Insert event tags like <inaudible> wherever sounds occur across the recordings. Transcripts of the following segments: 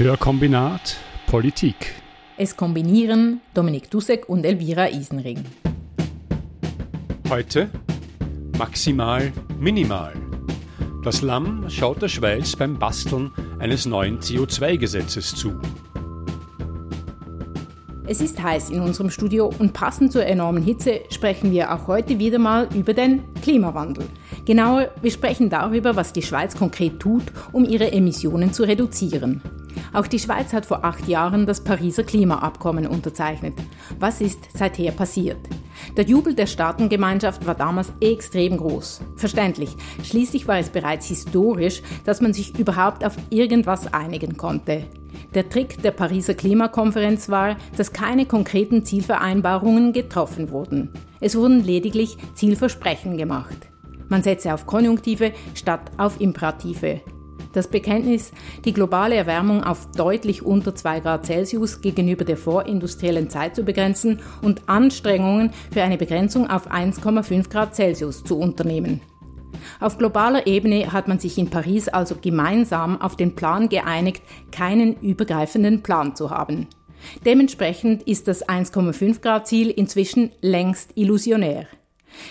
Hörkombinat Politik. Es kombinieren Dominik Dussek und Elvira Isenring. Heute maximal minimal. Das Lamm schaut der Schweiz beim Basteln eines neuen CO2-Gesetzes zu. Es ist heiß in unserem Studio und passend zur enormen Hitze sprechen wir auch heute wieder mal über den Klimawandel. Genauer, wir sprechen darüber, was die Schweiz konkret tut, um ihre Emissionen zu reduzieren. Auch die Schweiz hat vor acht Jahren das Pariser Klimaabkommen unterzeichnet. Was ist seither passiert? Der Jubel der Staatengemeinschaft war damals extrem groß. Verständlich. Schließlich war es bereits historisch, dass man sich überhaupt auf irgendwas einigen konnte. Der Trick der Pariser Klimakonferenz war, dass keine konkreten Zielvereinbarungen getroffen wurden. Es wurden lediglich Zielversprechen gemacht. Man setze auf Konjunktive statt auf Imperative. Das Bekenntnis, die globale Erwärmung auf deutlich unter 2 Grad Celsius gegenüber der vorindustriellen Zeit zu begrenzen und Anstrengungen für eine Begrenzung auf 1,5 Grad Celsius zu unternehmen. Auf globaler Ebene hat man sich in Paris also gemeinsam auf den Plan geeinigt, keinen übergreifenden Plan zu haben. Dementsprechend ist das 1,5 Grad Ziel inzwischen längst illusionär.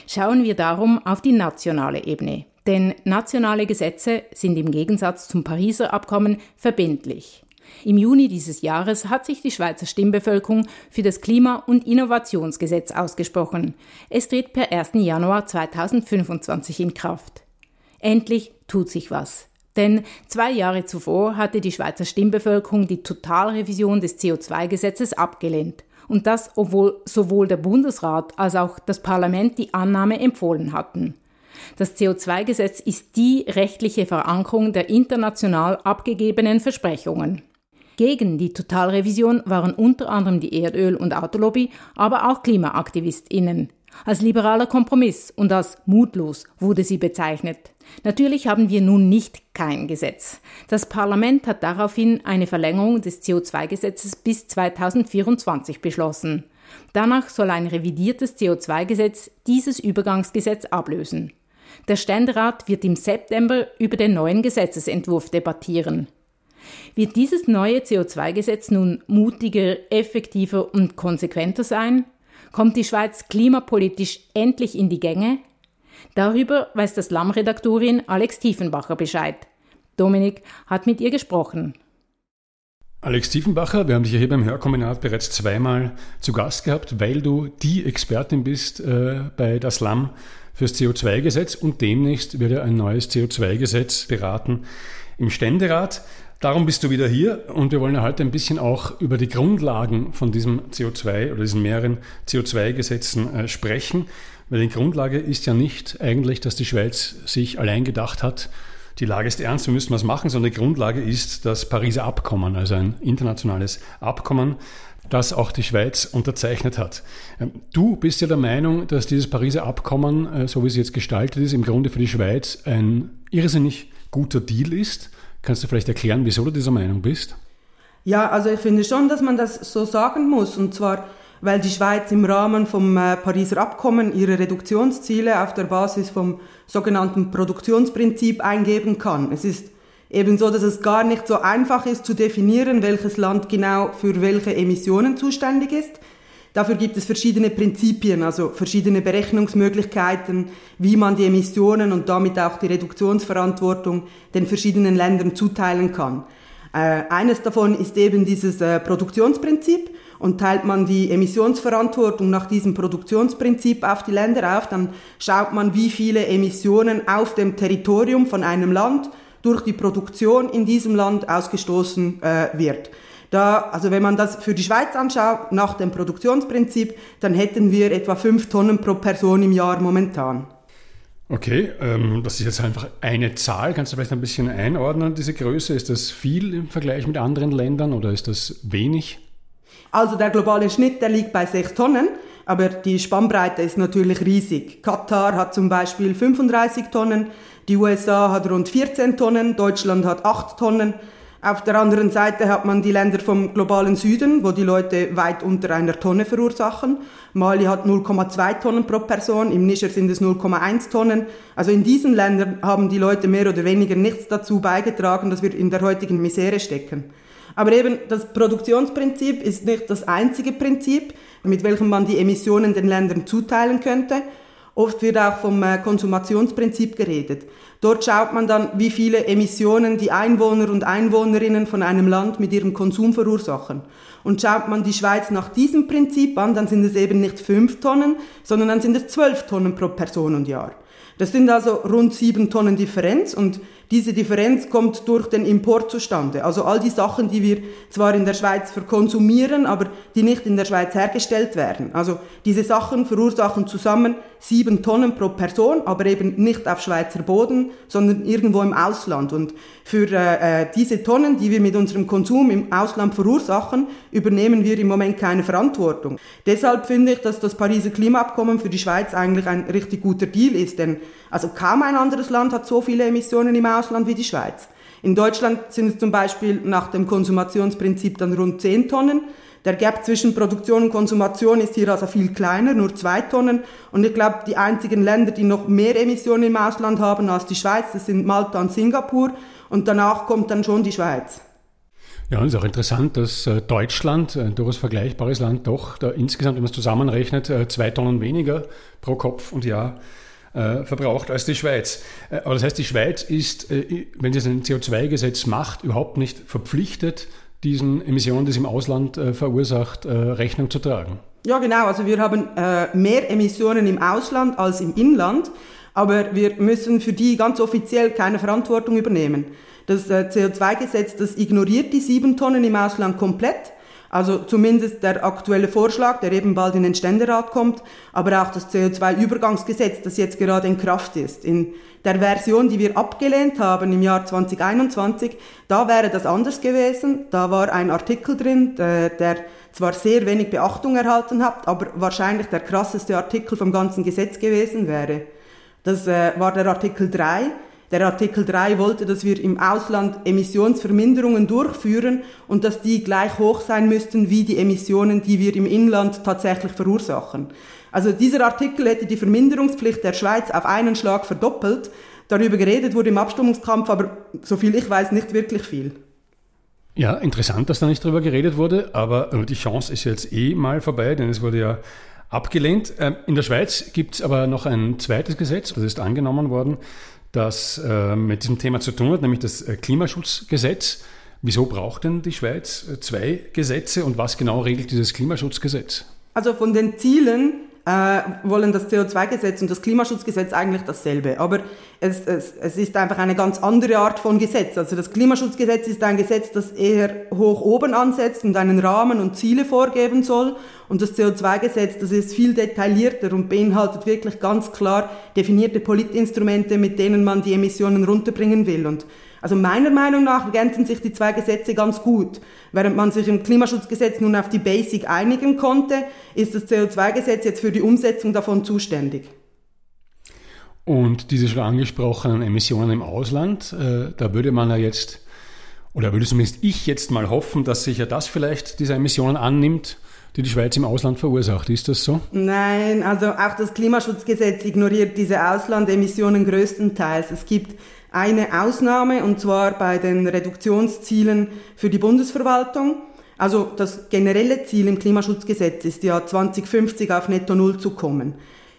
Schauen wir darum auf die nationale Ebene. Denn nationale Gesetze sind im Gegensatz zum Pariser Abkommen verbindlich. Im Juni dieses Jahres hat sich die Schweizer Stimmbevölkerung für das Klima- und Innovationsgesetz ausgesprochen. Es tritt per 1. Januar 2025 in Kraft. Endlich tut sich was. Denn zwei Jahre zuvor hatte die Schweizer Stimmbevölkerung die Totalrevision des CO2-Gesetzes abgelehnt. Und das, obwohl sowohl der Bundesrat als auch das Parlament die Annahme empfohlen hatten. Das CO2-Gesetz ist die rechtliche Verankerung der international abgegebenen Versprechungen. Gegen die Totalrevision waren unter anderem die Erdöl- und Autolobby, aber auch KlimaaktivistInnen. Als liberaler Kompromiss und als mutlos wurde sie bezeichnet. Natürlich haben wir nun nicht kein Gesetz. Das Parlament hat daraufhin eine Verlängerung des CO2-Gesetzes bis 2024 beschlossen. Danach soll ein revidiertes CO2-Gesetz dieses Übergangsgesetz ablösen. Der Ständerat wird im September über den neuen Gesetzesentwurf debattieren. Wird dieses neue CO2-Gesetz nun mutiger, effektiver und konsequenter sein? Kommt die Schweiz klimapolitisch endlich in die Gänge? Darüber weiß das Lamm-Redaktorin Alex Tiefenbacher Bescheid. Dominik hat mit ihr gesprochen. Alex Tiefenbacher, wir haben dich ja hier beim Hörkombinat bereits zweimal zu Gast gehabt, weil du die Expertin bist äh, bei das Lamm fürs CO2-Gesetz und demnächst wird ja ein neues CO2-Gesetz beraten im Ständerat. Darum bist du wieder hier und wir wollen ja heute ein bisschen auch über die Grundlagen von diesem CO2 oder diesen mehreren CO2-Gesetzen äh, sprechen, weil die Grundlage ist ja nicht eigentlich, dass die Schweiz sich allein gedacht hat, die Lage ist ernst, wir müssen was machen, sondern die Grundlage ist das Pariser Abkommen, also ein internationales Abkommen, das auch die Schweiz unterzeichnet hat. Ähm, du bist ja der Meinung, dass dieses Pariser Abkommen, äh, so wie es jetzt gestaltet ist, im Grunde für die Schweiz ein irrsinnig guter Deal ist. Kannst du vielleicht erklären, wieso du dieser Meinung bist? Ja, also ich finde schon, dass man das so sagen muss. Und zwar, weil die Schweiz im Rahmen vom äh, Pariser Abkommen ihre Reduktionsziele auf der Basis vom sogenannten Produktionsprinzip eingeben kann. Es ist Ebenso, dass es gar nicht so einfach ist zu definieren, welches Land genau für welche Emissionen zuständig ist. Dafür gibt es verschiedene Prinzipien, also verschiedene Berechnungsmöglichkeiten, wie man die Emissionen und damit auch die Reduktionsverantwortung den verschiedenen Ländern zuteilen kann. Äh, eines davon ist eben dieses äh, Produktionsprinzip und teilt man die Emissionsverantwortung nach diesem Produktionsprinzip auf die Länder auf, dann schaut man, wie viele Emissionen auf dem Territorium von einem Land durch die Produktion in diesem Land ausgestoßen äh, wird. Da, also wenn man das für die Schweiz anschaut, nach dem Produktionsprinzip, dann hätten wir etwa fünf Tonnen pro Person im Jahr momentan. Okay, ähm, das ist jetzt einfach eine Zahl. Kannst du vielleicht ein bisschen einordnen, diese Größe? Ist das viel im Vergleich mit anderen Ländern oder ist das wenig? Also der globale Schnitt, der liegt bei sechs Tonnen, aber die Spannbreite ist natürlich riesig. Katar hat zum Beispiel 35 Tonnen, die USA hat rund 14 Tonnen, Deutschland hat 8 Tonnen. Auf der anderen Seite hat man die Länder vom globalen Süden, wo die Leute weit unter einer Tonne verursachen. Mali hat 0,2 Tonnen pro Person, im Niger sind es 0,1 Tonnen. Also in diesen Ländern haben die Leute mehr oder weniger nichts dazu beigetragen, dass wir in der heutigen Misere stecken. Aber eben das Produktionsprinzip ist nicht das einzige Prinzip, mit welchem man die Emissionen den Ländern zuteilen könnte. Oft wird auch vom äh, Konsumationsprinzip geredet. Dort schaut man dann, wie viele Emissionen die Einwohner und Einwohnerinnen von einem Land mit ihrem Konsum verursachen. Und schaut man die Schweiz nach diesem Prinzip an, dann sind es eben nicht fünf Tonnen, sondern dann sind es zwölf Tonnen pro Person und Jahr. Das sind also rund sieben Tonnen Differenz und diese Differenz kommt durch den Import zustande. Also all die Sachen, die wir zwar in der Schweiz verkonsumieren, aber die nicht in der Schweiz hergestellt werden. Also diese Sachen verursachen zusammen sieben Tonnen pro Person, aber eben nicht auf Schweizer Boden, sondern irgendwo im Ausland. Und für äh, äh diese Tonnen, die wir mit unserem Konsum im Ausland verursachen, übernehmen wir im Moment keine Verantwortung. Deshalb finde ich, dass das Pariser Klimaabkommen für die Schweiz eigentlich ein richtig guter Deal ist, denn also kaum ein anderes Land hat so viele Emissionen im Ausland wie die Schweiz. In Deutschland sind es zum Beispiel nach dem Konsumationsprinzip dann rund 10 Tonnen. Der Gap zwischen Produktion und Konsumation ist hier also viel kleiner, nur 2 Tonnen. Und ich glaube, die einzigen Länder, die noch mehr Emissionen im Ausland haben als die Schweiz, das sind Malta und Singapur. Und danach kommt dann schon die Schweiz. Ja, und es ist auch interessant, dass äh, Deutschland, ein durchaus vergleichbares Land, doch insgesamt, wenn man es zusammenrechnet, äh, zwei Tonnen weniger pro Kopf und Jahr äh, verbraucht als die Schweiz. Äh, aber das heißt, die Schweiz ist, äh, wenn sie ein CO2-Gesetz macht, überhaupt nicht verpflichtet, diesen Emissionen, die sie im Ausland äh, verursacht, äh, Rechnung zu tragen. Ja, genau. Also wir haben äh, mehr Emissionen im Ausland als im Inland, aber wir müssen für die ganz offiziell keine Verantwortung übernehmen. Das CO2-Gesetz, das ignoriert die sieben Tonnen im Ausland komplett also zumindest der aktuelle Vorschlag, der eben bald in den Ständerat kommt, aber auch das CO2-Übergangsgesetz, das jetzt gerade in Kraft ist. In der Version, die wir abgelehnt haben im Jahr 2021, da wäre das anders gewesen. Da war ein Artikel drin, der, der zwar sehr wenig Beachtung erhalten hat, aber wahrscheinlich der krasseste Artikel vom ganzen Gesetz gewesen wäre. Das äh, war der Artikel 3 der Artikel 3 wollte, dass wir im Ausland Emissionsverminderungen durchführen und dass die gleich hoch sein müssten wie die Emissionen, die wir im Inland tatsächlich verursachen. Also dieser Artikel hätte die Verminderungspflicht der Schweiz auf einen Schlag verdoppelt. Darüber geredet wurde im Abstimmungskampf, aber soviel ich weiß, nicht wirklich viel. Ja, interessant, dass da nicht drüber geredet wurde, aber die Chance ist jetzt eh mal vorbei, denn es wurde ja abgelehnt. Ähm, in der Schweiz gibt es aber noch ein zweites Gesetz, das ist angenommen worden, das äh, mit diesem Thema zu tun hat, nämlich das äh, Klimaschutzgesetz. Wieso braucht denn die Schweiz äh, zwei Gesetze und was genau regelt dieses Klimaschutzgesetz? Also von den Zielen äh, wollen das CO2-Gesetz und das Klimaschutzgesetz eigentlich dasselbe. Aber es, es, es ist einfach eine ganz andere Art von Gesetz. Also das Klimaschutzgesetz ist ein Gesetz, das eher hoch oben ansetzt und einen Rahmen und Ziele vorgeben soll. Und das CO2-Gesetz, das ist viel detaillierter und beinhaltet wirklich ganz klar definierte Politinstrumente, mit denen man die Emissionen runterbringen will. Und also meiner Meinung nach ergänzen sich die zwei Gesetze ganz gut. Während man sich im Klimaschutzgesetz nun auf die Basic einigen konnte, ist das CO2-Gesetz jetzt für die Umsetzung davon zuständig. Und diese schon angesprochenen Emissionen im Ausland, äh, da würde man ja jetzt, oder würde zumindest ich jetzt mal hoffen, dass sich ja das vielleicht diese Emissionen annimmt, die die Schweiz im Ausland verursacht. Ist das so? Nein, also auch das Klimaschutzgesetz ignoriert diese Auslandemissionen größtenteils. Es gibt eine Ausnahme, und zwar bei den Reduktionszielen für die Bundesverwaltung. Also das generelle Ziel im Klimaschutzgesetz ist ja 2050 auf Netto Null zu kommen.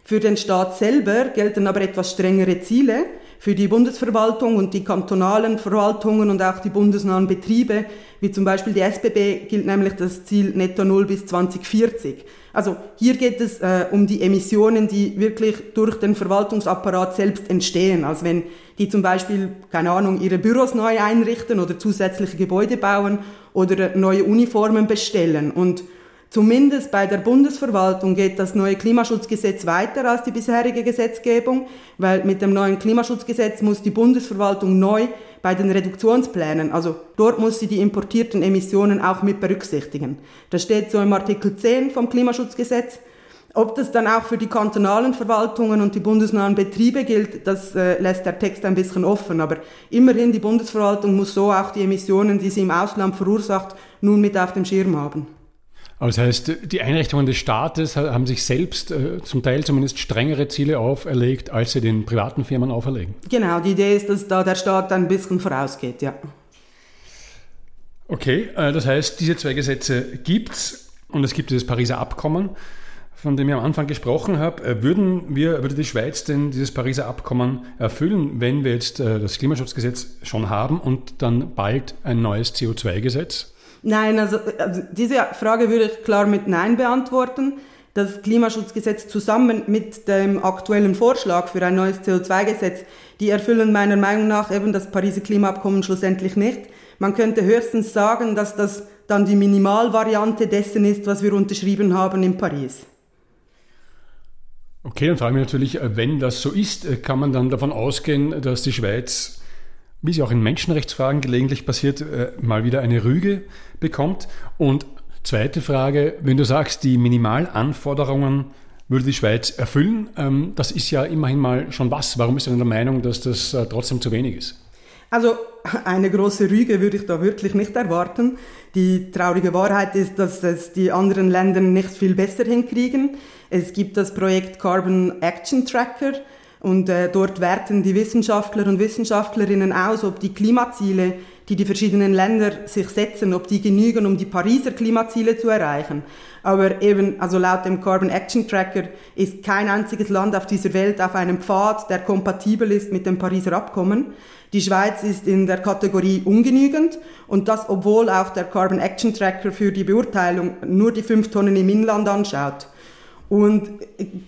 Für den Staat selber gelten aber etwas strengere Ziele. Für die Bundesverwaltung und die kantonalen Verwaltungen und auch die bundesnahen Betriebe, wie zum Beispiel die SBB, gilt nämlich das Ziel Netto Null bis 2040. Also hier geht es äh, um die Emissionen, die wirklich durch den Verwaltungsapparat selbst entstehen. Also wenn die zum Beispiel, keine Ahnung, ihre Büros neu einrichten oder zusätzliche Gebäude bauen oder neue Uniformen bestellen. Und zumindest bei der Bundesverwaltung geht das neue Klimaschutzgesetz weiter als die bisherige Gesetzgebung, weil mit dem neuen Klimaschutzgesetz muss die Bundesverwaltung neu bei den Reduktionsplänen, also dort muss sie die importierten Emissionen auch mit berücksichtigen. Das steht so im Artikel 10 vom Klimaschutzgesetz. Ob das dann auch für die kantonalen Verwaltungen und die bundesnahen Betriebe gilt, das äh, lässt der Text ein bisschen offen. Aber immerhin, die Bundesverwaltung muss so auch die Emissionen, die sie im Ausland verursacht, nun mit auf dem Schirm haben. Aber das heißt, die Einrichtungen des Staates haben sich selbst äh, zum Teil zumindest strengere Ziele auferlegt, als sie den privaten Firmen auferlegen. Genau, die Idee ist, dass da der Staat ein bisschen vorausgeht, ja. Okay, äh, das heißt, diese zwei Gesetze gibt es und es gibt dieses Pariser Abkommen, von dem ich am Anfang gesprochen habe. Äh, würden wir, würde die Schweiz denn dieses Pariser Abkommen erfüllen, wenn wir jetzt äh, das Klimaschutzgesetz schon haben und dann bald ein neues CO2-Gesetz? Nein, also, also diese Frage würde ich klar mit Nein beantworten. Das Klimaschutzgesetz zusammen mit dem aktuellen Vorschlag für ein neues CO2-Gesetz, die erfüllen meiner Meinung nach eben das Pariser Klimaabkommen schlussendlich nicht. Man könnte höchstens sagen, dass das dann die Minimalvariante dessen ist, was wir unterschrieben haben in Paris. Okay, dann frage ich mich natürlich, äh, wenn das so ist, äh, kann man dann davon ausgehen, dass die Schweiz, wie sie auch in Menschenrechtsfragen gelegentlich passiert, äh, mal wieder eine Rüge bekommt? Und zweite Frage, wenn du sagst, die Minimalanforderungen würde die Schweiz erfüllen, ähm, das ist ja immerhin mal schon was. Warum ist du der Meinung, dass das trotzdem zu wenig ist? Also eine große Rüge würde ich da wirklich nicht erwarten. Die traurige Wahrheit ist, dass es die anderen Länder nicht viel besser hinkriegen. Es gibt das Projekt Carbon Action Tracker und äh, dort werten die Wissenschaftler und Wissenschaftlerinnen aus, ob die Klimaziele, die die verschiedenen Länder sich setzen, ob die genügen, um die Pariser Klimaziele zu erreichen. Aber eben, also laut dem Carbon Action Tracker ist kein einziges Land auf dieser Welt auf einem Pfad, der kompatibel ist mit dem Pariser Abkommen. Die Schweiz ist in der Kategorie ungenügend und das, obwohl auch der Carbon Action Tracker für die Beurteilung nur die fünf Tonnen im Inland anschaut. Und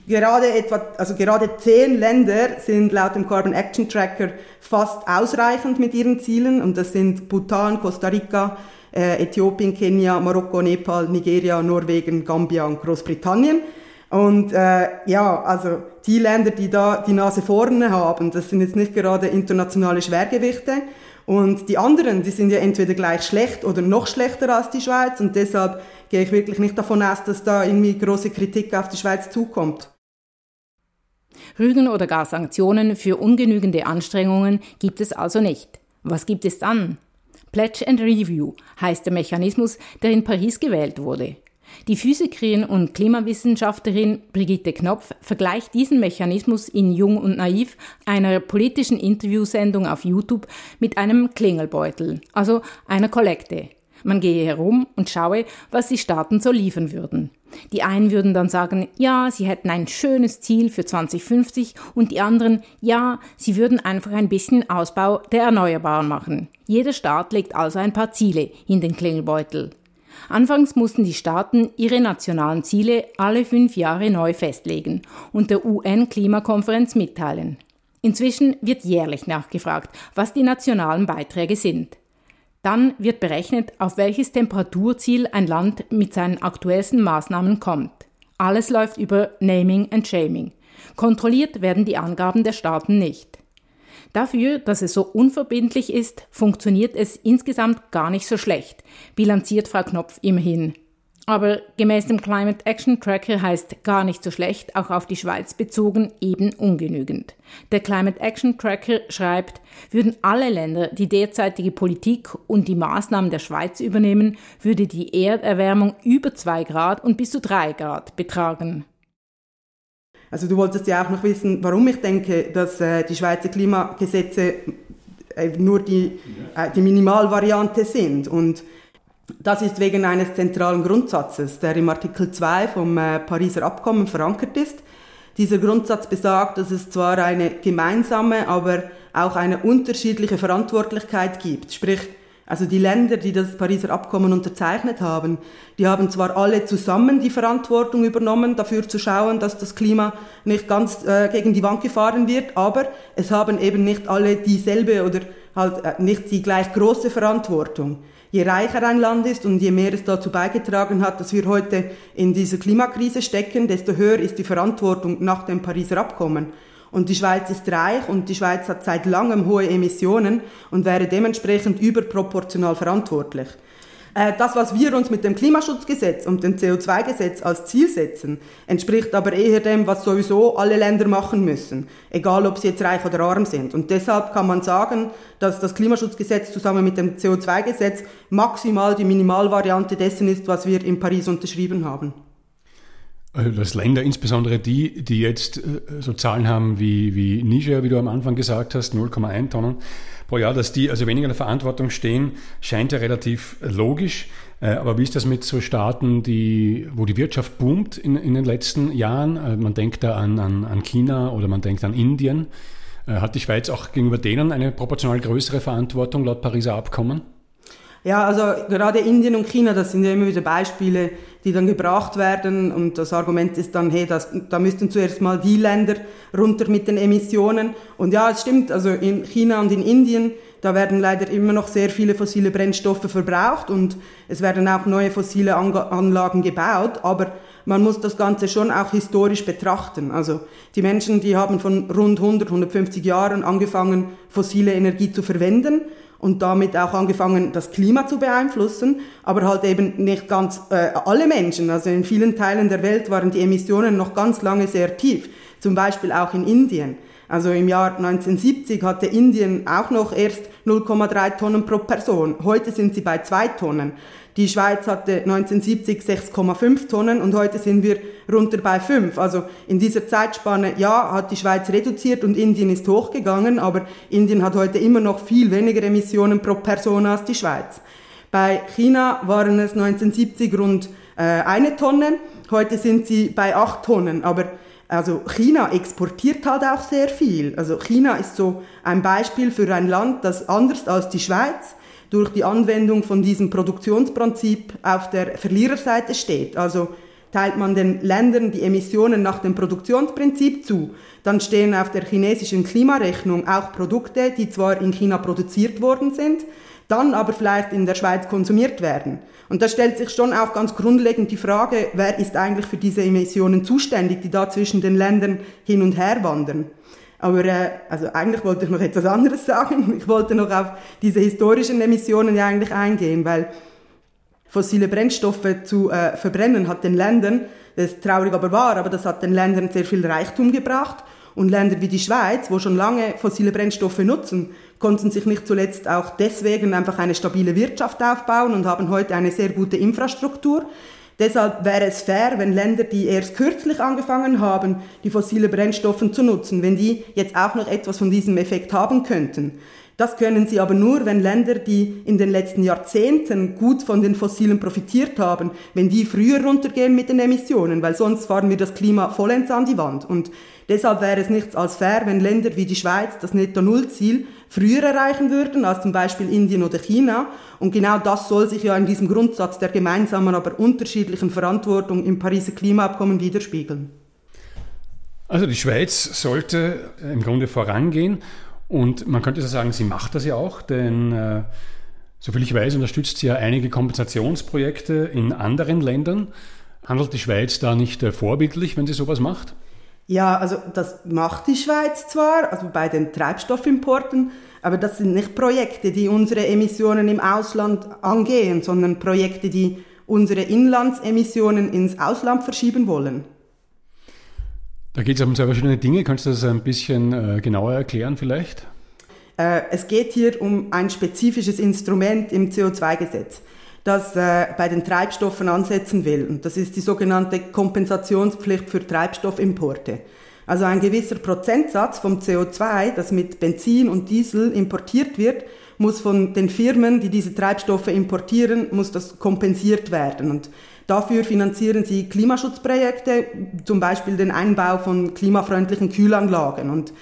gerade etwa, also gerade zehn Länder sind laut dem Carbon Action Tracker fast ausreichend mit ihren Zielen und das sind Bhutan, Costa Rica, äh, Äthiopien, Kenia, Marokko, Nepal, Nigeria, Norwegen, Gambia und Großbritannien. Und äh, ja, also die Länder, die da die Nase vorne haben, das sind jetzt nicht gerade internationale Schwergewichte. Und die anderen, die sind ja entweder gleich schlecht oder noch schlechter als die Schweiz. Und deshalb gehe ich wirklich nicht davon aus, dass da irgendwie große Kritik auf die Schweiz zukommt. Rügen oder gar Sanktionen für ungenügende Anstrengungen gibt es also nicht. Was gibt es dann? Pledge and Review heißt der Mechanismus, der in Paris gewählt wurde. Die Physikerin und Klimawissenschaftlerin Brigitte Knopf vergleicht diesen Mechanismus in Jung und Naiv, einer politischen Interviewsendung auf YouTube, mit einem Klingelbeutel, also einer Kollekte. Man gehe herum und schaue, was die Staaten so liefern würden. Die einen würden dann sagen, ja, sie hätten ein schönes Ziel für 2050 und die anderen, ja, sie würden einfach ein bisschen Ausbau der Erneuerbaren machen. Jeder Staat legt also ein paar Ziele in den Klingelbeutel. Anfangs mussten die Staaten ihre nationalen Ziele alle fünf Jahre neu festlegen und der UN-Klimakonferenz mitteilen. Inzwischen wird jährlich nachgefragt, was die nationalen Beiträge sind. Dann wird berechnet, auf welches Temperaturziel ein Land mit seinen aktuellsten Maßnahmen kommt. Alles läuft über Naming and Shaming. Kontrolliert werden die Angaben der Staaten nicht. Dafür, dass es so unverbindlich ist, funktioniert es insgesamt gar nicht so schlecht, bilanziert Frau Knopf immerhin. Aber gemäß dem Climate Action Tracker heißt gar nicht so schlecht, auch auf die Schweiz bezogen, eben ungenügend. Der Climate Action Tracker schreibt, würden alle Länder die derzeitige Politik und die Maßnahmen der Schweiz übernehmen, würde die Erderwärmung über zwei Grad und bis zu drei Grad betragen. Also du wolltest ja auch noch wissen, warum ich denke, dass äh, die Schweizer Klimagesetze äh, nur die, äh, die Minimalvariante sind. Und das ist wegen eines zentralen Grundsatzes, der im Artikel 2 vom äh, Pariser Abkommen verankert ist. Dieser Grundsatz besagt, dass es zwar eine gemeinsame, aber auch eine unterschiedliche Verantwortlichkeit gibt. Sprich, also die Länder, die das Pariser Abkommen unterzeichnet haben, die haben zwar alle zusammen die Verantwortung übernommen, dafür zu schauen, dass das Klima nicht ganz äh, gegen die Wand gefahren wird, aber es haben eben nicht alle dieselbe oder halt äh, nicht die gleich große Verantwortung. Je reicher ein Land ist und je mehr es dazu beigetragen hat, dass wir heute in dieser Klimakrise stecken, desto höher ist die Verantwortung nach dem Pariser Abkommen. Und die Schweiz ist reich und die Schweiz hat seit langem hohe Emissionen und wäre dementsprechend überproportional verantwortlich. Äh, das, was wir uns mit dem Klimaschutzgesetz und dem CO2-Gesetz als Ziel setzen, entspricht aber eher dem, was sowieso alle Länder machen müssen, egal ob sie jetzt reich oder arm sind. Und deshalb kann man sagen, dass das Klimaschutzgesetz zusammen mit dem CO2-Gesetz maximal die Minimalvariante dessen ist, was wir in Paris unterschrieben haben. Also dass Länder, insbesondere die, die jetzt äh, so Zahlen haben wie, wie Niger, wie du am Anfang gesagt hast, 0,1 Tonnen pro Jahr, dass die also weniger in der Verantwortung stehen, scheint ja relativ logisch. Äh, aber wie ist das mit so Staaten, die, wo die Wirtschaft boomt in, in den letzten Jahren? Äh, man denkt da an, an, an China oder man denkt an Indien. Hat die Schweiz auch gegenüber denen eine proportional größere Verantwortung laut Pariser Abkommen? Ja, also gerade Indien und China, das sind ja immer wieder Beispiele, die dann gebracht werden. Und das Argument ist dann, hey, das, da müssten zuerst mal die Länder runter mit den Emissionen. Und ja, es stimmt, also in China und in Indien, da werden leider immer noch sehr viele fossile Brennstoffe verbraucht und es werden auch neue fossile Anlagen gebaut, aber man muss das Ganze schon auch historisch betrachten. Also die Menschen, die haben von rund 100, 150 Jahren angefangen, fossile Energie zu verwenden und damit auch angefangen, das Klima zu beeinflussen, aber halt eben nicht ganz äh, alle Menschen. Also in vielen Teilen der Welt waren die Emissionen noch ganz lange sehr tief, zum Beispiel auch in Indien. Also im Jahr 1970 hatte Indien auch noch erst 0,3 Tonnen pro Person. Heute sind sie bei 2 Tonnen. Die Schweiz hatte 1970 6,5 Tonnen und heute sind wir runter bei 5. Also in dieser Zeitspanne, ja, hat die Schweiz reduziert und Indien ist hochgegangen, aber Indien hat heute immer noch viel weniger Emissionen pro Person als die Schweiz. Bei China waren es 1970 rund äh, eine Tonne, heute sind sie bei 8 Tonnen, aber also China exportiert halt auch sehr viel. Also China ist so ein Beispiel für ein Land, das anders als die Schweiz durch die Anwendung von diesem Produktionsprinzip auf der Verliererseite steht. Also teilt man den Ländern die Emissionen nach dem Produktionsprinzip zu, dann stehen auf der chinesischen Klimarechnung auch Produkte, die zwar in China produziert worden sind, dann aber vielleicht in der Schweiz konsumiert werden. Und da stellt sich schon auch ganz grundlegend die Frage, wer ist eigentlich für diese Emissionen zuständig, die da zwischen den Ländern hin und her wandern. Aber äh, also eigentlich wollte ich noch etwas anderes <laughs> sagen. Ich wollte noch auf diese historischen Emissionen ja eigentlich eingehen, weil fossile Brennstoffe zu äh, verbrennen hat den Ländern, das ist traurig aber wahr, aber das hat den Ländern sehr viel Reichtum gebracht. Und Länder wie die Schweiz, wo schon lange fossile Brennstoffe nutzen, konnten sich nicht zuletzt auch deswegen einfach eine stabile Wirtschaft aufbauen und haben heute eine sehr gute Infrastruktur. Deshalb wäre es fair, wenn Länder, die erst kürzlich angefangen haben, die fossile Brennstoffe zu nutzen, wenn die jetzt auch noch etwas von diesem Effekt haben könnten. Das können sie aber nur, wenn Länder, die in den letzten Jahrzehnten gut von den Fossilen profitiert haben, wenn die früher runtergehen mit den Emissionen, weil sonst fahren wir das Klima vollends an die Wand. Und deshalb wäre es nichts als fair, wenn Länder wie die Schweiz das Netto-Null-Ziel früher erreichen würden als zum Beispiel Indien oder China. Und genau das soll sich ja in diesem Grundsatz der gemeinsamen, aber unterschiedlichen Verantwortung im Pariser Klimaabkommen widerspiegeln. Also die Schweiz sollte im Grunde vorangehen und man könnte sagen, sie macht das ja auch, denn äh, soviel ich weiß, unterstützt sie ja einige Kompensationsprojekte in anderen Ländern. Handelt die Schweiz da nicht äh, vorbildlich, wenn sie sowas macht? Ja, also das macht die Schweiz zwar, also bei den Treibstoffimporten, aber das sind nicht Projekte, die unsere Emissionen im Ausland angehen, sondern Projekte, die unsere Inlandsemissionen ins Ausland verschieben wollen. Da geht es um zwei verschiedene Dinge. Kannst du das ein bisschen äh, genauer erklären vielleicht? Äh, es geht hier um ein spezifisches Instrument im CO2-Gesetz das äh, bei den Treibstoffen ansetzen will. Und das ist die sogenannte Kompensationspflicht für Treibstoffimporte. Also ein gewisser Prozentsatz vom CO2, das mit Benzin und Diesel importiert wird, muss von den Firmen, die diese Treibstoffe importieren, muss das kompensiert werden. Und dafür finanzieren sie Klimaschutzprojekte, zum Beispiel den Einbau von klimafreundlichen Kühlanlagen. Und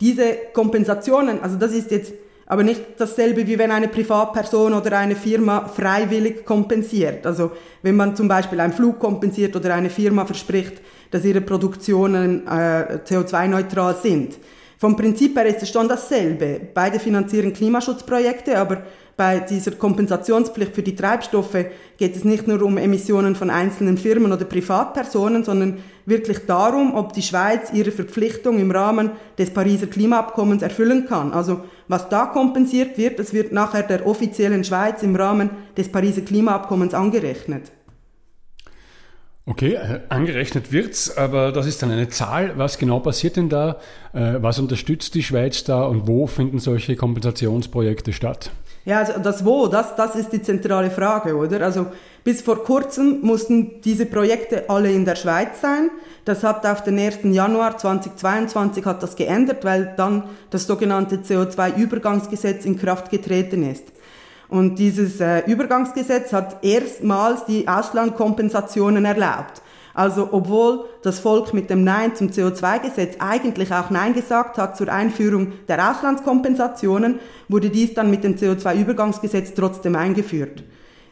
diese Kompensationen, also das ist jetzt aber nicht dasselbe, wie wenn eine Privatperson oder eine Firma freiwillig kompensiert. Also wenn man zum Beispiel einen Flug kompensiert oder eine Firma verspricht, dass ihre Produktionen äh, CO2-neutral sind. Vom Prinzip her ist es schon dasselbe. Beide finanzieren Klimaschutzprojekte, aber bei dieser Kompensationspflicht für die Treibstoffe geht es nicht nur um Emissionen von einzelnen Firmen oder Privatpersonen, sondern wirklich darum, ob die Schweiz ihre Verpflichtung im Rahmen des Pariser Klimaabkommens erfüllen kann. Also was da kompensiert wird, das wird nachher der offiziellen Schweiz im Rahmen des Pariser Klimaabkommens angerechnet. Okay, äh, angerechnet wird's, aber das ist dann eine Zahl. Was genau passiert denn da? Äh, was unterstützt die Schweiz da und wo finden solche Kompensationsprojekte statt? Ja, also das Wo, das, das ist die zentrale Frage, oder? Also bis vor kurzem mussten diese Projekte alle in der Schweiz sein. Das hat auf den 1. Januar 2022 hat das geändert, weil dann das sogenannte CO2-Übergangsgesetz in Kraft getreten ist. Und dieses äh, Übergangsgesetz hat erstmals die Auslandkompensationen erlaubt. Also obwohl das Volk mit dem Nein zum CO2-Gesetz eigentlich auch Nein gesagt hat zur Einführung der Auslandskompensationen, wurde dies dann mit dem CO2-Übergangsgesetz trotzdem eingeführt.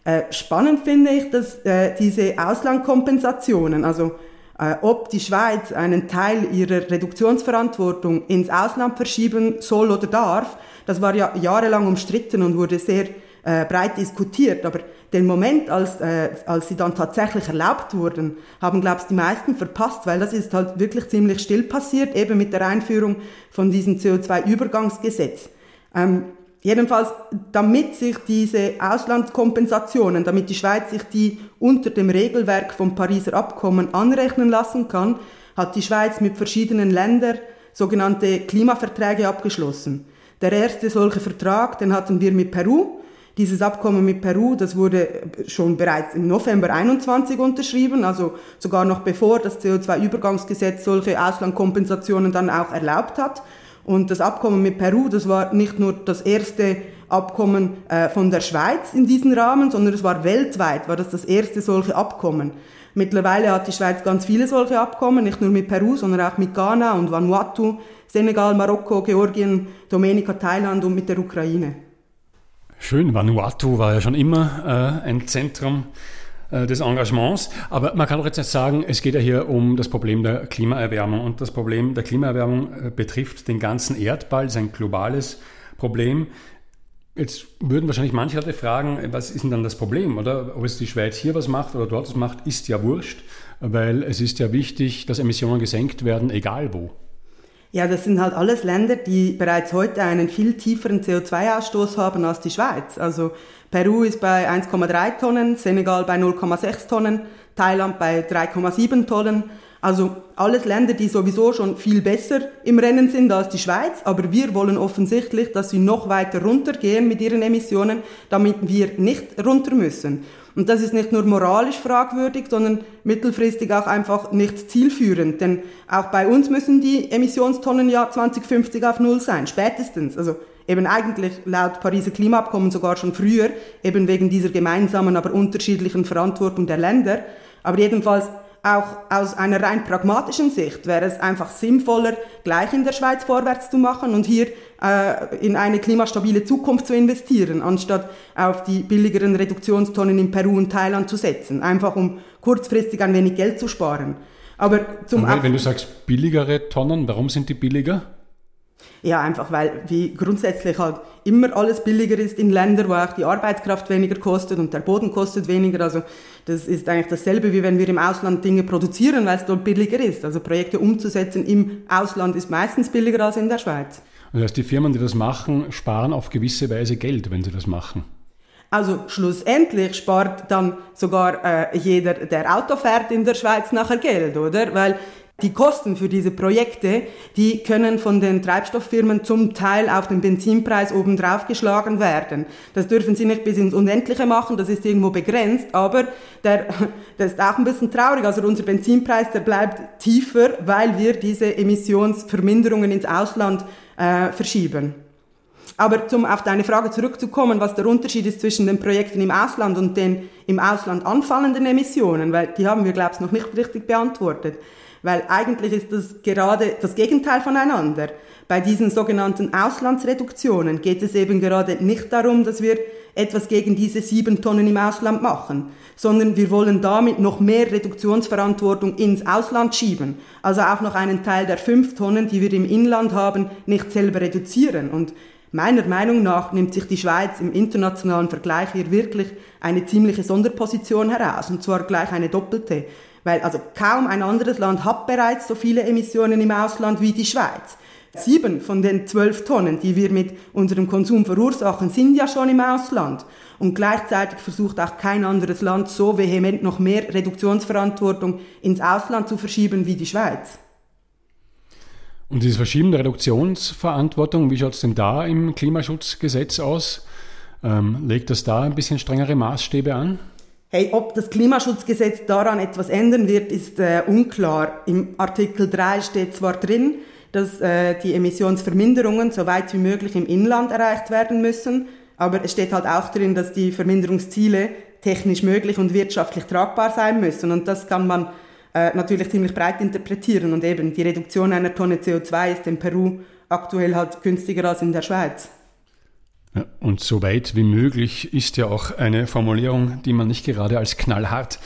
Äh, spannend finde ich, dass äh, diese Auslandkompensationen, also äh, ob die Schweiz einen Teil ihrer Reduktionsverantwortung ins Ausland verschieben soll oder darf, das war ja jahrelang umstritten und wurde sehr äh, breit diskutiert. Aber den Moment, als, äh, als sie dann tatsächlich erlaubt wurden, haben, glaube ich, die meisten verpasst, weil das ist halt wirklich ziemlich still passiert, eben mit der Einführung von diesem CO2-Übergangsgesetz. Ähm, jedenfalls, damit sich diese Auslandskompensationen, damit die Schweiz sich die unter dem Regelwerk vom Pariser Abkommen anrechnen lassen kann, hat die Schweiz mit verschiedenen Ländern sogenannte Klimaverträge abgeschlossen. Der erste solche Vertrag, den hatten wir mit Peru. Dieses Abkommen mit Peru, das wurde schon bereits im November 21 unterschrieben, also sogar noch bevor das CO2-Übergangsgesetz solche Auslandkompensationen dann auch erlaubt hat. Und das Abkommen mit Peru, das war nicht nur das erste Abkommen äh, von der Schweiz in diesem Rahmen, sondern es war weltweit, war das das erste solche Abkommen. Mittlerweile hat die Schweiz ganz viele solche Abkommen, nicht nur mit Peru, sondern auch mit Ghana und Vanuatu, Senegal, Marokko, Georgien, Dominika, Thailand und mit der Ukraine. Schön, Vanuatu war ja schon immer äh, ein Zentrum äh, des Engagements. Aber man kann doch jetzt nicht sagen, es geht ja hier um das Problem der Klimaerwärmung. Und das Problem der Klimaerwärmung äh, betrifft den ganzen Erdball, ist ein globales Problem. Jetzt würden wahrscheinlich manche Leute fragen, was ist denn dann das Problem? Oder ob es die Schweiz hier was macht oder dort was macht, ist ja wurscht, weil es ist ja wichtig, dass Emissionen gesenkt werden, egal wo. Ja, das sind halt alles Länder, die bereits heute einen viel tieferen CO2-Ausstoß haben als die Schweiz. Also Peru ist bei 1,3 Tonnen, Senegal bei 0,6 Tonnen, Thailand bei 3,7 Tonnen. Also alles Länder, die sowieso schon viel besser im Rennen sind als die Schweiz, aber wir wollen offensichtlich, dass sie noch weiter runtergehen mit ihren Emissionen, damit wir nicht runter müssen. Und das ist nicht nur moralisch fragwürdig, sondern mittelfristig auch einfach nicht zielführend. Denn auch bei uns müssen die Emissionstonnen ja 2050 auf Null sein, spätestens. Also eben eigentlich laut Pariser Klimaabkommen sogar schon früher, eben wegen dieser gemeinsamen, aber unterschiedlichen Verantwortung der Länder. Aber jedenfalls auch aus einer rein pragmatischen Sicht wäre es einfach sinnvoller, gleich in der Schweiz vorwärts zu machen und hier äh, in eine klimastabile Zukunft zu investieren, anstatt auf die billigeren Reduktionstonnen in Peru und Thailand zu setzen, einfach um kurzfristig ein wenig Geld zu sparen. Aber zum wenn, wenn du sagst billigere Tonnen, warum sind die billiger? Ja, einfach weil wie grundsätzlich halt immer alles billiger ist in Ländern, wo auch die Arbeitskraft weniger kostet und der Boden kostet weniger. Also das ist eigentlich dasselbe, wie wenn wir im Ausland Dinge produzieren, weil es dort billiger ist. Also Projekte umzusetzen im Ausland ist meistens billiger als in der Schweiz. Das heißt, die Firmen, die das machen, sparen auf gewisse Weise Geld, wenn sie das machen. Also schlussendlich spart dann sogar äh, jeder, der Auto fährt in der Schweiz nachher Geld, oder? Weil die Kosten für diese Projekte, die können von den Treibstofffirmen zum Teil auf den Benzinpreis obendrauf geschlagen werden. Das dürfen sie nicht bis ins Unendliche machen, das ist irgendwo begrenzt, aber der, <laughs> das ist auch ein bisschen traurig. Also unser Benzinpreis, der bleibt tiefer, weil wir diese Emissionsverminderungen ins Ausland äh, verschieben. Aber zum auf deine Frage zurückzukommen, was der Unterschied ist zwischen den Projekten im Ausland und den im Ausland anfallenden Emissionen, weil die haben wir, glaube ich, noch nicht richtig beantwortet weil eigentlich ist das gerade das Gegenteil voneinander. Bei diesen sogenannten Auslandsreduktionen geht es eben gerade nicht darum, dass wir etwas gegen diese sieben Tonnen im Ausland machen, sondern wir wollen damit noch mehr Reduktionsverantwortung ins Ausland schieben. Also auch noch einen Teil der fünf Tonnen, die wir im Inland haben, nicht selber reduzieren. Und meiner Meinung nach nimmt sich die Schweiz im internationalen Vergleich hier wirklich eine ziemliche Sonderposition heraus, und zwar gleich eine doppelte weil also kaum ein anderes Land hat bereits so viele Emissionen im Ausland wie die Schweiz. Sieben von den zwölf Tonnen, die wir mit unserem Konsum verursachen, sind ja schon im Ausland. Und gleichzeitig versucht auch kein anderes Land so vehement noch mehr Reduktionsverantwortung ins Ausland zu verschieben wie die Schweiz. Und dieses Verschieben der Reduktionsverantwortung, wie schaut es denn da im Klimaschutzgesetz aus? Ähm, legt das da ein bisschen strengere Maßstäbe an? Hey, ob das Klimaschutzgesetz daran etwas ändern wird, ist äh, unklar. Im Artikel 3 steht zwar drin, dass äh, die Emissionsverminderungen so weit wie möglich im Inland erreicht werden müssen, aber es steht halt auch drin, dass die Verminderungsziele technisch möglich und wirtschaftlich tragbar sein müssen. Und das kann man äh, natürlich ziemlich breit interpretieren. Und eben die Reduktion einer Tonne CO2 ist in Peru aktuell halt günstiger als in der Schweiz. Und so weit wie möglich ist ja auch eine Formulierung, die man nicht gerade als knallhart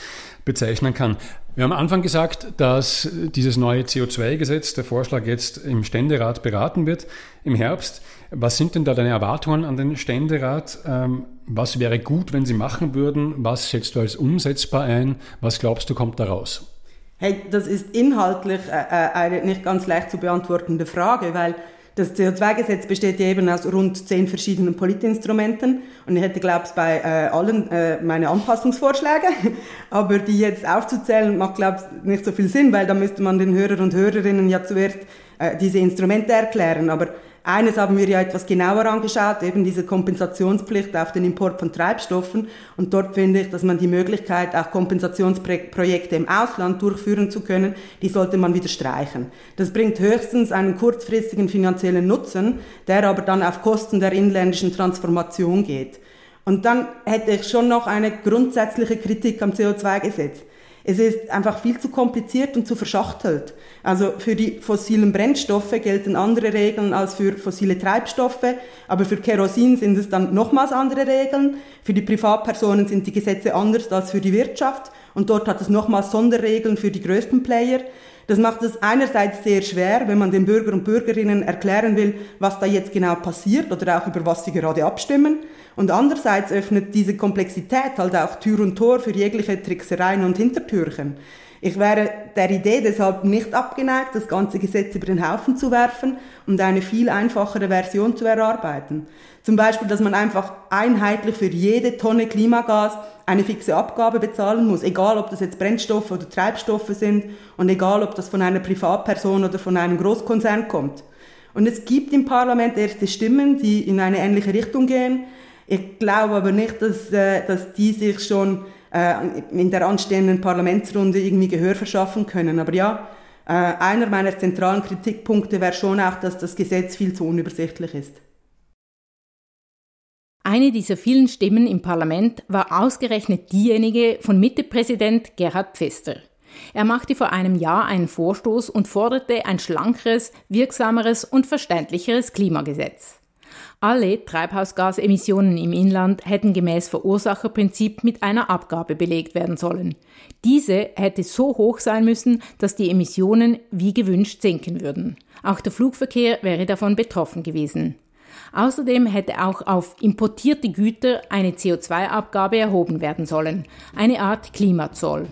bezeichnen kann. Wir haben am Anfang gesagt, dass dieses neue CO2-Gesetz, der Vorschlag jetzt im Ständerat beraten wird im Herbst. Was sind denn da deine Erwartungen an den Ständerat? Ähm, was wäre gut, wenn sie machen würden? Was schätzt du als umsetzbar ein? Was glaubst du, kommt da raus? Hey, das ist inhaltlich äh, äh, eine nicht ganz leicht zu beantwortende Frage, weil das CO2-Gesetz besteht ja eben aus rund zehn verschiedenen Politinstrumenten und ich hätte, glaube ich, bei äh, allen äh, meine Anpassungsvorschläge, <laughs> aber die jetzt aufzuzählen macht, glaube ich, nicht so viel Sinn, weil da müsste man den Hörer und Hörerinnen ja zuerst äh, diese Instrumente erklären, aber eines haben wir ja etwas genauer angeschaut, eben diese Kompensationspflicht auf den Import von Treibstoffen. Und dort finde ich, dass man die Möglichkeit, auch Kompensationsprojekte im Ausland durchführen zu können, die sollte man wieder streichen. Das bringt höchstens einen kurzfristigen finanziellen Nutzen, der aber dann auf Kosten der inländischen Transformation geht. Und dann hätte ich schon noch eine grundsätzliche Kritik am CO2-Gesetz. Es ist einfach viel zu kompliziert und zu verschachtelt. Also für die fossilen Brennstoffe gelten andere Regeln als für fossile Treibstoffe, aber für Kerosin sind es dann nochmals andere Regeln. Für die Privatpersonen sind die Gesetze anders als für die Wirtschaft und dort hat es nochmals Sonderregeln für die größten Player. Das macht es einerseits sehr schwer, wenn man den Bürger und Bürgerinnen erklären will, was da jetzt genau passiert oder auch über was sie gerade abstimmen. Und andererseits öffnet diese Komplexität halt auch Tür und Tor für jegliche Tricksereien und Hintertürchen. Ich wäre der Idee deshalb nicht abgeneigt, das ganze Gesetz über den Haufen zu werfen und eine viel einfachere Version zu erarbeiten. Zum Beispiel, dass man einfach einheitlich für jede Tonne Klimagas eine fixe Abgabe bezahlen muss, egal ob das jetzt Brennstoffe oder Treibstoffe sind und egal ob das von einer Privatperson oder von einem Großkonzern kommt. Und es gibt im Parlament erste Stimmen, die in eine ähnliche Richtung gehen. Ich glaube aber nicht, dass, äh, dass die sich schon in der anstehenden Parlamentsrunde irgendwie Gehör verschaffen können. Aber ja, äh, einer meiner zentralen Kritikpunkte wäre schon auch, dass das Gesetz viel zu unübersichtlich ist. Eine dieser vielen Stimmen im Parlament war ausgerechnet diejenige von Mittepräsident Gerhard Pfister. Er machte vor einem Jahr einen Vorstoß und forderte ein schlankeres, wirksameres und verständlicheres Klimagesetz. Alle Treibhausgasemissionen im Inland hätten gemäß Verursacherprinzip mit einer Abgabe belegt werden sollen. Diese hätte so hoch sein müssen, dass die Emissionen wie gewünscht sinken würden. Auch der Flugverkehr wäre davon betroffen gewesen. Außerdem hätte auch auf importierte Güter eine CO2-Abgabe erhoben werden sollen, eine Art Klimazoll.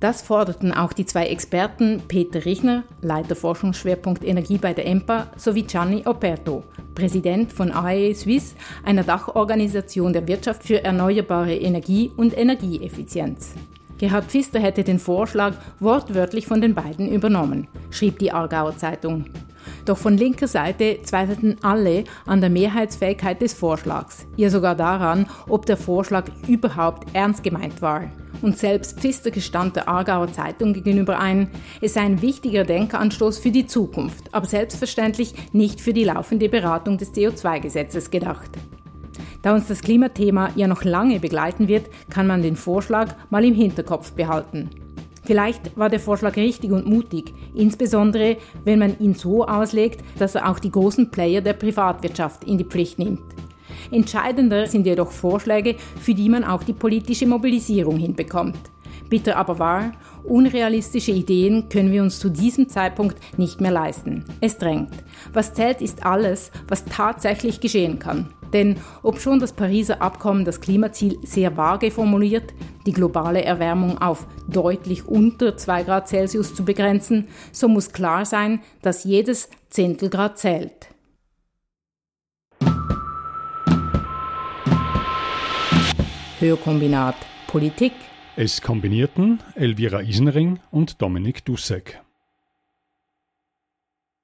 Das forderten auch die zwei Experten Peter Richner, Leiter Forschungsschwerpunkt Energie bei der EMPA, sowie Gianni Operto, Präsident von AEE Swiss, einer Dachorganisation der Wirtschaft für erneuerbare Energie und Energieeffizienz. Gerhard Pfister hätte den Vorschlag wortwörtlich von den beiden übernommen, schrieb die Aargauer Zeitung. Doch von linker Seite zweifelten alle an der Mehrheitsfähigkeit des Vorschlags, ja sogar daran, ob der Vorschlag überhaupt ernst gemeint war und selbst Pfister gestand der Aargauer Zeitung gegenüber ein, es sei ein wichtiger Denkanstoß für die Zukunft, aber selbstverständlich nicht für die laufende Beratung des CO2-Gesetzes gedacht. Da uns das Klimathema ja noch lange begleiten wird, kann man den Vorschlag mal im Hinterkopf behalten. Vielleicht war der Vorschlag richtig und mutig, insbesondere wenn man ihn so auslegt, dass er auch die großen Player der Privatwirtschaft in die Pflicht nimmt. Entscheidender sind jedoch Vorschläge, für die man auch die politische Mobilisierung hinbekommt. Bitter aber wahr, unrealistische Ideen können wir uns zu diesem Zeitpunkt nicht mehr leisten. Es drängt. Was zählt, ist alles, was tatsächlich geschehen kann. Denn obschon das Pariser Abkommen das Klimaziel sehr vage formuliert, die globale Erwärmung auf deutlich unter 2 Grad Celsius zu begrenzen, so muss klar sein, dass jedes Zehntelgrad zählt. Hörkombinat Politik. Es kombinierten Elvira Isenring und Dominik Dussek.